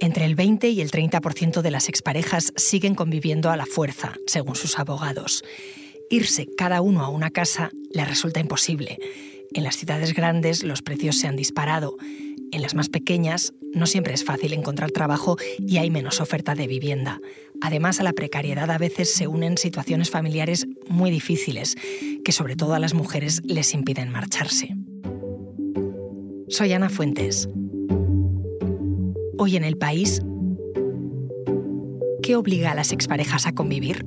Entre el 20 y el 30% de las exparejas siguen conviviendo a la fuerza, según sus abogados. Irse cada uno a una casa les resulta imposible. En las ciudades grandes los precios se han disparado. En las más pequeñas no siempre es fácil encontrar trabajo y hay menos oferta de vivienda. Además, a la precariedad a veces se unen situaciones familiares muy difíciles que sobre todo a las mujeres les impiden marcharse. Soy Ana Fuentes. Hoy en el país, ¿qué obliga a las exparejas a convivir?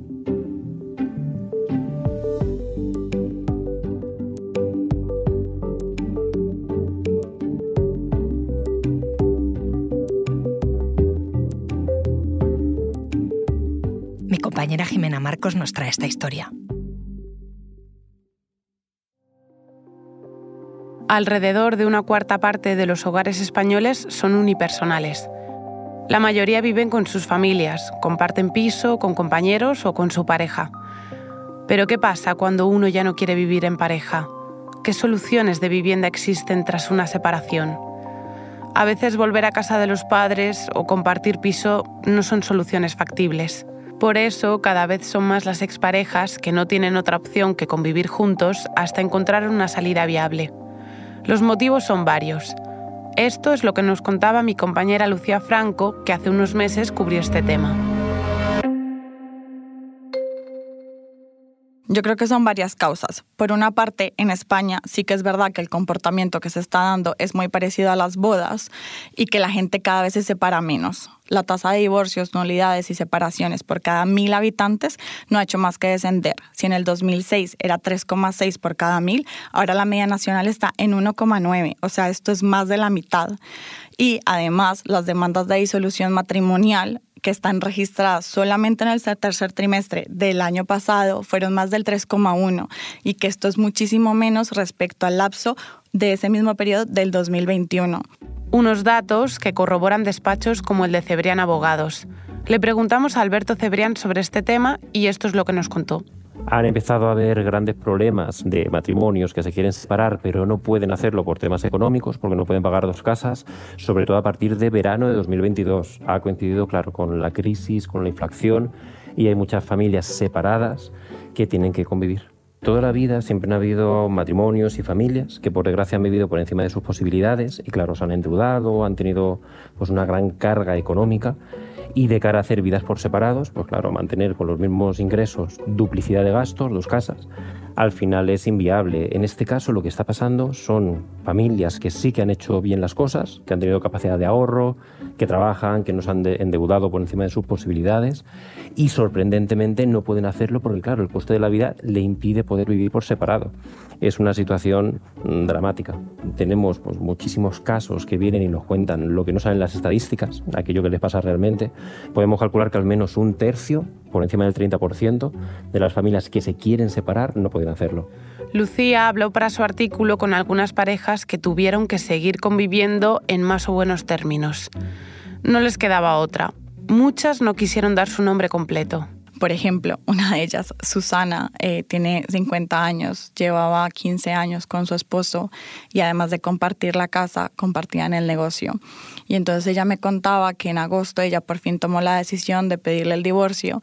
Mi compañera Jimena Marcos nos trae esta historia. Alrededor de una cuarta parte de los hogares españoles son unipersonales. La mayoría viven con sus familias, comparten piso, con compañeros o con su pareja. Pero ¿qué pasa cuando uno ya no quiere vivir en pareja? ¿Qué soluciones de vivienda existen tras una separación? A veces volver a casa de los padres o compartir piso no son soluciones factibles. Por eso cada vez son más las exparejas que no tienen otra opción que convivir juntos hasta encontrar una salida viable. Los motivos son varios. Esto es lo que nos contaba mi compañera Lucía Franco, que hace unos meses cubrió este tema. Yo creo que son varias causas. Por una parte, en España sí que es verdad que el comportamiento que se está dando es muy parecido a las bodas y que la gente cada vez se separa menos la tasa de divorcios, nulidades y separaciones por cada mil habitantes no ha hecho más que descender. Si en el 2006 era 3,6 por cada mil, ahora la media nacional está en 1,9. O sea, esto es más de la mitad. Y además, las demandas de disolución matrimonial que están registradas solamente en el tercer trimestre del año pasado fueron más del 3,1 y que esto es muchísimo menos respecto al lapso de ese mismo periodo del 2021 unos datos que corroboran despachos como el de Cebrián Abogados. Le preguntamos a Alberto Cebrián sobre este tema y esto es lo que nos contó. Han empezado a haber grandes problemas de matrimonios que se quieren separar, pero no pueden hacerlo por temas económicos, porque no pueden pagar dos casas, sobre todo a partir de verano de 2022. Ha coincidido, claro, con la crisis, con la inflación, y hay muchas familias separadas que tienen que convivir. Toda la vida siempre han habido matrimonios y familias que por desgracia han vivido por encima de sus posibilidades y claro, se han endeudado, han tenido pues una gran carga económica y de cara a hacer vidas por separados, pues claro, mantener con los mismos ingresos duplicidad de gastos, dos casas, al final es inviable. En este caso lo que está pasando son familias que sí que han hecho bien las cosas, que han tenido capacidad de ahorro, que trabajan, que no se han endeudado por encima de sus posibilidades y sorprendentemente no pueden hacerlo porque claro, el coste de la vida le impide poder vivir por separado. Es una situación mm, dramática. Tenemos pues, muchísimos casos que vienen y nos cuentan lo que no saben las estadísticas, aquello que les pasa realmente. Podemos calcular que al menos un tercio, por encima del 30%, de las familias que se quieren separar no pueden hacerlo. Lucía habló para su artículo con algunas parejas que tuvieron que seguir conviviendo en más o buenos términos. No les quedaba otra. Muchas no quisieron dar su nombre completo. Por ejemplo, una de ellas, Susana, eh, tiene 50 años, llevaba 15 años con su esposo y además de compartir la casa, compartían el negocio. Y entonces ella me contaba que en agosto ella por fin tomó la decisión de pedirle el divorcio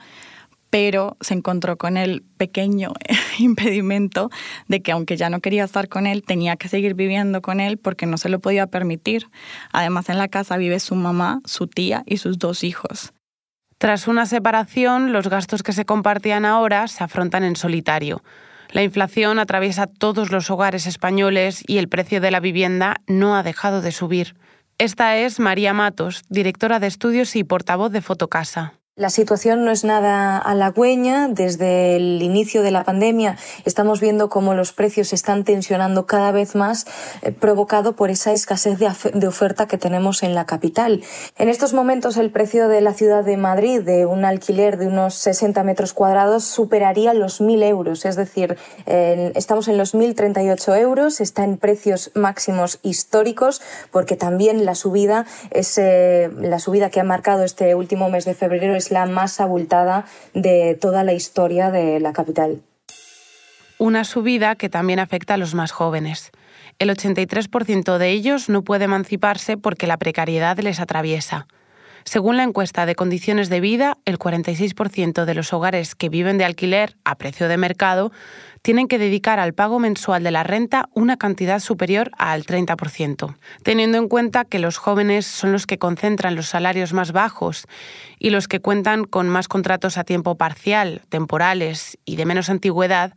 pero se encontró con el pequeño impedimento de que aunque ya no quería estar con él, tenía que seguir viviendo con él porque no se lo podía permitir. Además, en la casa vive su mamá, su tía y sus dos hijos. Tras una separación, los gastos que se compartían ahora se afrontan en solitario. La inflación atraviesa todos los hogares españoles y el precio de la vivienda no ha dejado de subir. Esta es María Matos, directora de estudios y portavoz de Fotocasa. La situación no es nada halagüeña. Desde el inicio de la pandemia estamos viendo cómo los precios se están tensionando cada vez más, eh, provocado por esa escasez de, oferta que tenemos en la capital. En estos momentos el precio de la ciudad de Madrid de un alquiler de unos 60 metros cuadrados superaría los 1.000 euros. Es decir, estamos en los 1.038 euros, está en precios máximos históricos porque también la subida, es, eh, la subida que ha marcado este último mes de febrero es la más abultada de toda la historia de la capital. Una subida que también afecta a los más jóvenes. El 83% de ellos no puede emanciparse porque la precariedad les atraviesa. Según la encuesta de condiciones de vida, el 46% de los hogares que viven de alquiler a precio de mercado tienen que dedicar al pago mensual de la renta una cantidad superior al 30%. Teniendo en cuenta que los jóvenes son los que concentran los salarios más bajos y los que cuentan con más contratos a tiempo parcial, temporales y de menos antigüedad,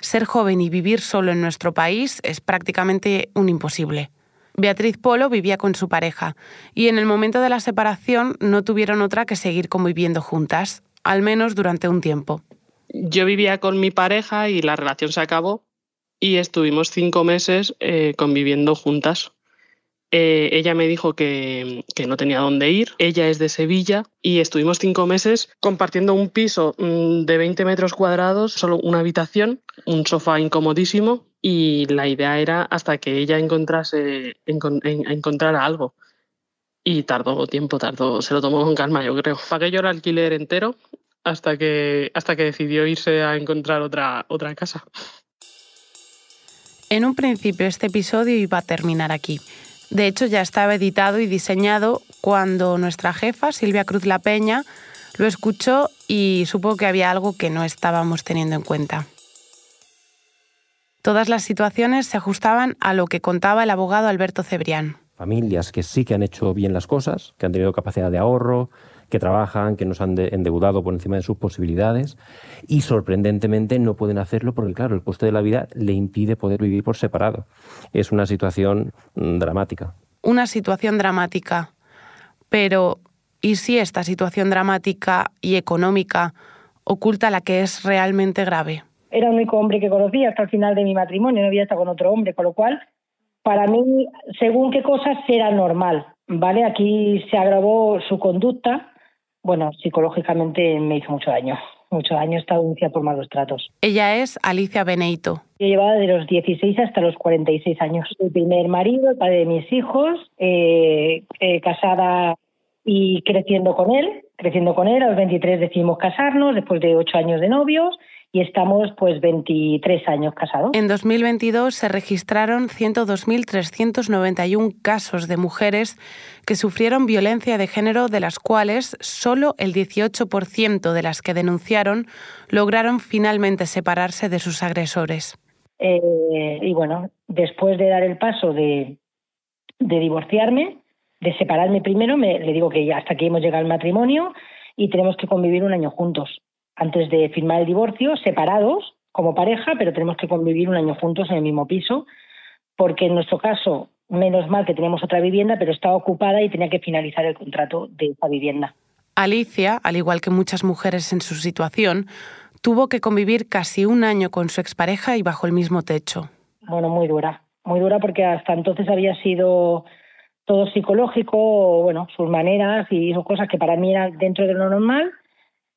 ser joven y vivir solo en nuestro país es prácticamente un imposible. Beatriz Polo vivía con su pareja y en el momento de la separación no tuvieron otra que seguir conviviendo juntas, al menos durante un tiempo. Yo vivía con mi pareja y la relación se acabó y estuvimos cinco meses eh, conviviendo juntas. Eh, ella me dijo que, no tenía dónde ir. Ella es de Sevilla y estuvimos cinco meses compartiendo un piso mm, de 20 metros cuadrados, solo una habitación, un sofá incomodísimo y la idea era hasta que ella encontrase encontrara algo. Y tardó tiempo, tardó, se lo tomó con calma, yo creo. Pagué yo el alquiler entero hasta que, hasta que decidió irse a encontrar otra, otra casa. En un principio este episodio iba a terminar aquí, de hecho, ya estaba editado y diseñado cuando nuestra jefa, Silvia Cruz La Peña, lo escuchó y supo que había algo que no estábamos teniendo en cuenta. Todas las situaciones se ajustaban a lo que contaba el abogado Alberto Cebrián. Familias que sí que han hecho bien las cosas, que han tenido capacidad de ahorro, que trabajan, que nos han endeudado por encima de sus posibilidades y sorprendentemente no pueden hacerlo porque, claro, el coste de la vida le impide poder vivir por separado. Es una situación mm, dramática. Una situación dramática. Pero, ¿y si esta situación dramática y económica oculta la que es realmente grave? Era el único hombre que conocía hasta el final de mi matrimonio, no había estado con otro hombre, con lo cual, para mí, según qué cosas, era normal. ¿Vale? Aquí se agravó su conducta bueno, psicológicamente me hizo mucho daño. Mucho daño esta denuncia por malos tratos. Ella es Alicia Beneito. Yo llevaba de los 16 hasta los 46 años. El primer marido, el padre de mis hijos, eh, eh, casada y creciendo con él, creciendo con él. A los 23 decidimos casarnos, después de ocho años de novios y estamos pues 23 años casados. En 2022 se registraron 102.391 casos de mujeres que sufrieron violencia de género, de las cuales solo el 18% de las que denunciaron lograron finalmente separarse de sus agresores. Eh, y bueno, después de dar el paso de, de divorciarme, de separarme primero, me, le digo que ya hasta aquí hemos llegado al matrimonio y tenemos que convivir un año juntos antes de firmar el divorcio, separados como pareja, pero tenemos que convivir un año juntos en el mismo piso, porque en nuestro caso, menos mal que teníamos otra vivienda, pero estaba ocupada y tenía que finalizar el contrato de esa vivienda. Alicia, al igual que muchas mujeres en su situación, tuvo que convivir casi un año con su expareja y bajo el mismo techo. Bueno, muy dura, muy dura porque hasta entonces había sido todo psicológico, bueno, sus maneras y sus cosas que para mí eran dentro de lo normal,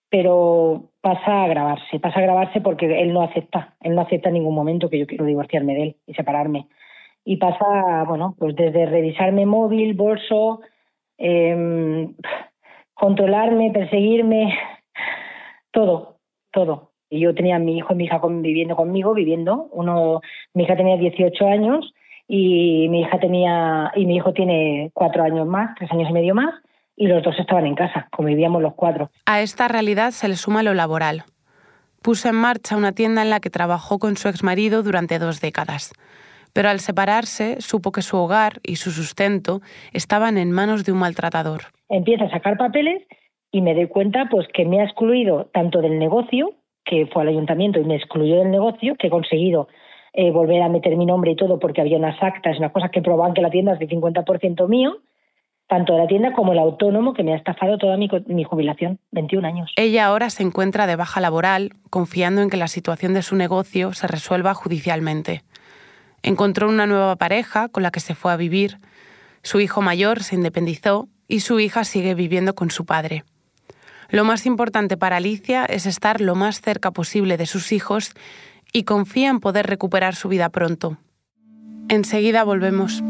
pero pasa a agravarse, pasa a agravarse porque él no acepta, él no acepta en ningún momento que yo quiero divorciarme de él y separarme. Y pasa, bueno, pues desde revisarme móvil, bolso, em, controlarme, perseguirme, todo, todo. Y yo tenía a mi hijo y mi hija viviendo conmigo, viviendo. Uno, mi hija tenía 18 años y mi hija tenía, y mi hijo tiene cuatro años más, tres años y medio más y los dos estaban en casa, convivíamos los cuatro. A esta realidad se le suma lo laboral. Puso en marcha una tienda en la que trabajó con su exmarido durante dos décadas. Pero al separarse, supo que su hogar y su sustento estaban en manos de un maltratador. Empieza a sacar papeles y me doy cuenta pues que me ha excluido tanto del negocio, que fue al ayuntamiento y me excluyó del negocio, que he conseguido eh, volver a meter mi nombre y todo porque había unas actas, unas cosas que probaban que la tienda es de 50% mío, tanto la tienda como el autónomo que me ha estafado toda mi, jubilación, 21 años. Ella ahora se encuentra de baja laboral, confiando en que la situación de su negocio se resuelva judicialmente. Encontró una nueva pareja con la que se fue a vivir, su hijo mayor se independizó y su hija sigue viviendo con su padre. Lo más importante para Alicia es estar lo más cerca posible de sus hijos y confía en poder recuperar su vida pronto. Enseguida volvemos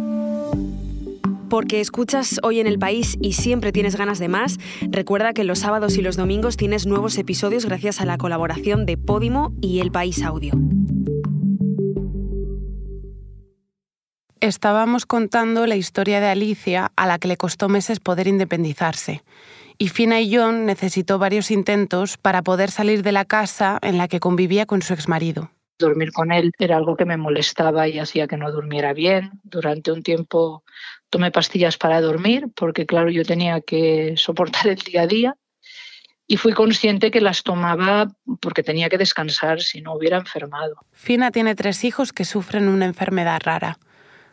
porque escuchas hoy en el país y siempre tienes ganas de más, recuerda que los sábados y los domingos tienes nuevos episodios gracias a la colaboración de Podimo y El País Audio. Estábamos contando la historia de Alicia, a la que le costó meses poder independizarse. Y Fina y John necesitó varios intentos para poder salir de la casa en la que convivía con su exmarido. Dormir con él era algo que me molestaba y hacía que no durmiera bien. Durante un tiempo tomé pastillas para dormir porque, claro, yo tenía que soportar el día a día y fui consciente que las tomaba porque tenía que descansar si no hubiera enfermado. Fina tiene tres hijos que sufren una enfermedad rara.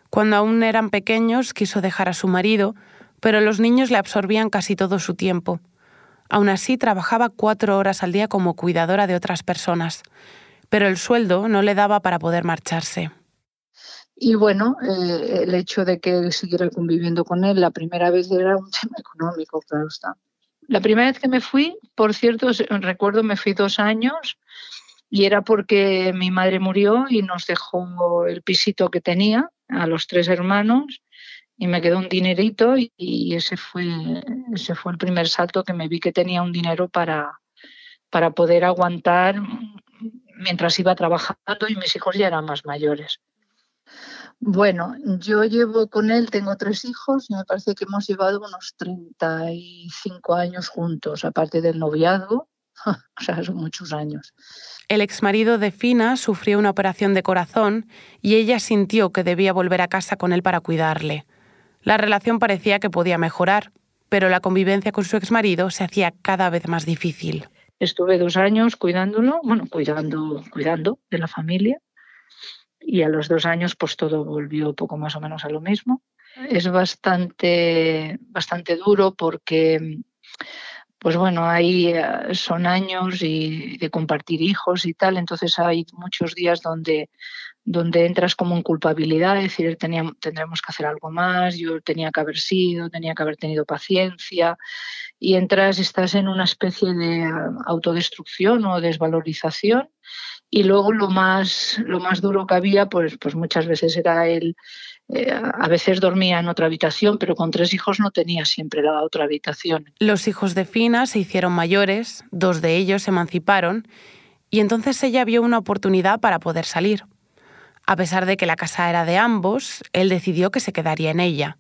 Cuando aún eran pequeños quiso dejar a su marido, pero los niños le absorbían casi todo su tiempo. Aún así trabajaba cuatro horas al día como cuidadora de otras personas, pero el sueldo no le daba para poder marcharse. Y bueno, eh, el hecho de que siguiera conviviendo con él la primera vez era un tema económico, claro está. La primera vez que me fui, por cierto, recuerdo me fui dos años y era porque mi madre murió y nos dejó el pisito que tenía a los tres hermanos y me quedó un dinerito y, ese fue ese fue el primer salto que me vi que tenía un dinero para para poder aguantar mientras iba trabajando y mis hijos ya eran más mayores. Bueno, yo llevo con él, tengo tres hijos y me parece que hemos llevado unos 35 años juntos, aparte del noviazgo, o sea, son muchos años. El exmarido de Fina sufrió una operación de corazón y ella sintió que debía volver a casa con él para cuidarle. La relación parecía que podía mejorar, pero la convivencia con su exmarido se hacía cada vez más difícil. Estuve dos años cuidándolo, bueno, cuidando, cuidando de la familia, y a los dos años pues todo volvió poco más o menos a lo mismo. Es bastante, bastante duro porque pues bueno, ahí eh, son años y de compartir hijos y tal, entonces hay muchos días donde, donde entras como en culpabilidad, decir, teníamos, tendremos que hacer algo más, yo tenía que haber sido, tenía que haber tenido paciencia, y entras, estás en una especie de eh, autodestrucción o desvalorización, y luego lo más, lo más duro que había, pues, pues muchas veces era el, eh, a veces dormía en otra habitación, pero con tres hijos no tenía siempre la otra habitación. Los hijos de Fina se hicieron mayores, dos de ellos se emanciparon, y entonces ella vio una oportunidad para poder salir. A pesar de que la casa era de ambos, él decidió que se quedaría en ella.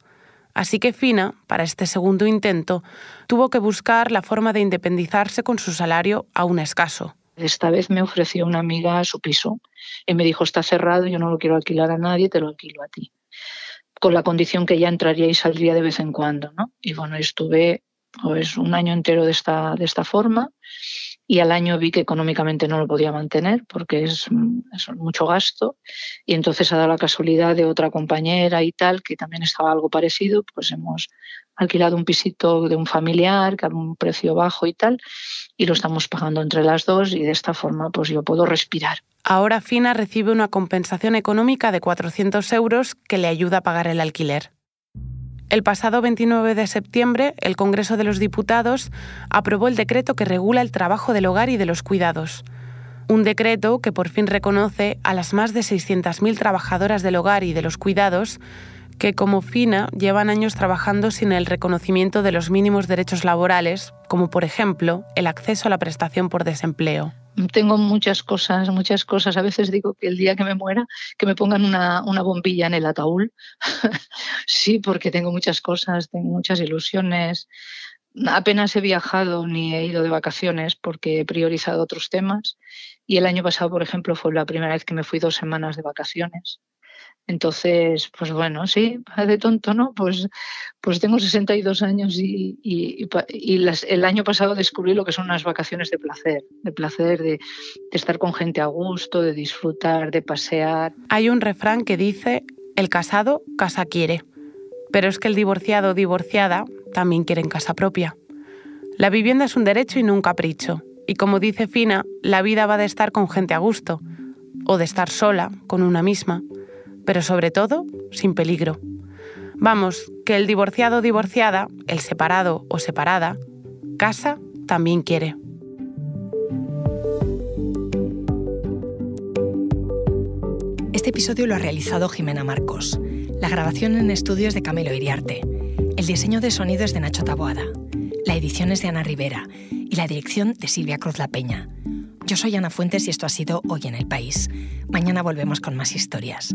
Así que Fina, para este segundo intento, tuvo que buscar la forma de independizarse con su salario aún escaso. Esta vez me ofreció una amiga su piso y me dijo, está cerrado, yo no lo quiero alquilar a nadie, te lo alquilo a ti con la condición que ya entraría y saldría de vez en cuando. ¿no? Y bueno, estuve pues, un año entero de esta, de esta forma y al año vi que económicamente no lo podía mantener porque es, es, mucho gasto y entonces ha dado la casualidad de otra compañera y tal que también estaba algo parecido, pues hemos alquilado un pisito de un familiar que a un precio bajo y tal y lo estamos pagando entre las dos y de esta forma pues yo puedo respirar. Ahora Fina recibe una compensación económica de 400 euros que le ayuda a pagar el alquiler. El pasado 29 de septiembre, el Congreso de los Diputados aprobó el decreto que regula el trabajo del hogar y de los cuidados. Un decreto que por fin reconoce a las más de 600.000 trabajadoras del hogar y de los cuidados que, como FINA, llevan años trabajando sin el reconocimiento de los mínimos derechos laborales, como por ejemplo el acceso a la prestación por desempleo tengo muchas cosas, muchas cosas. A veces digo que el día que me muera, que me pongan una, una bombilla en el ataúd. sí, porque tengo muchas cosas, tengo muchas ilusiones. Apenas he viajado ni he ido de vacaciones porque he priorizado otros temas. Y el año pasado, por ejemplo, fue la primera vez que me fui dos semanas de vacaciones. Entonces, pues bueno, sí, de tonto, ¿no? Pues, pues tengo 62 años y, y, el año pasado descubrí lo que son unas vacaciones de placer, de placer, de, estar con gente a gusto, de disfrutar, de pasear. Hay un refrán que dice, el casado casa quiere, pero es que el divorciado o divorciada también quieren casa propia. La vivienda es un derecho y no un capricho. Y como dice Fina, la vida va de estar con gente a gusto, o de estar sola, con una misma pero sobre todo sin peligro. Vamos, que el divorciado o divorciada, el separado o separada, casa también quiere. Este episodio lo ha realizado Jimena Marcos. La grabación en estudios de Camilo Iriarte. El diseño de sonido es de Nacho Taboada. La edición es de Ana Rivera y la dirección de Silvia Cruz La Peña. Yo soy Ana Fuentes y esto ha sido Hoy en el País. Mañana volvemos con más historias.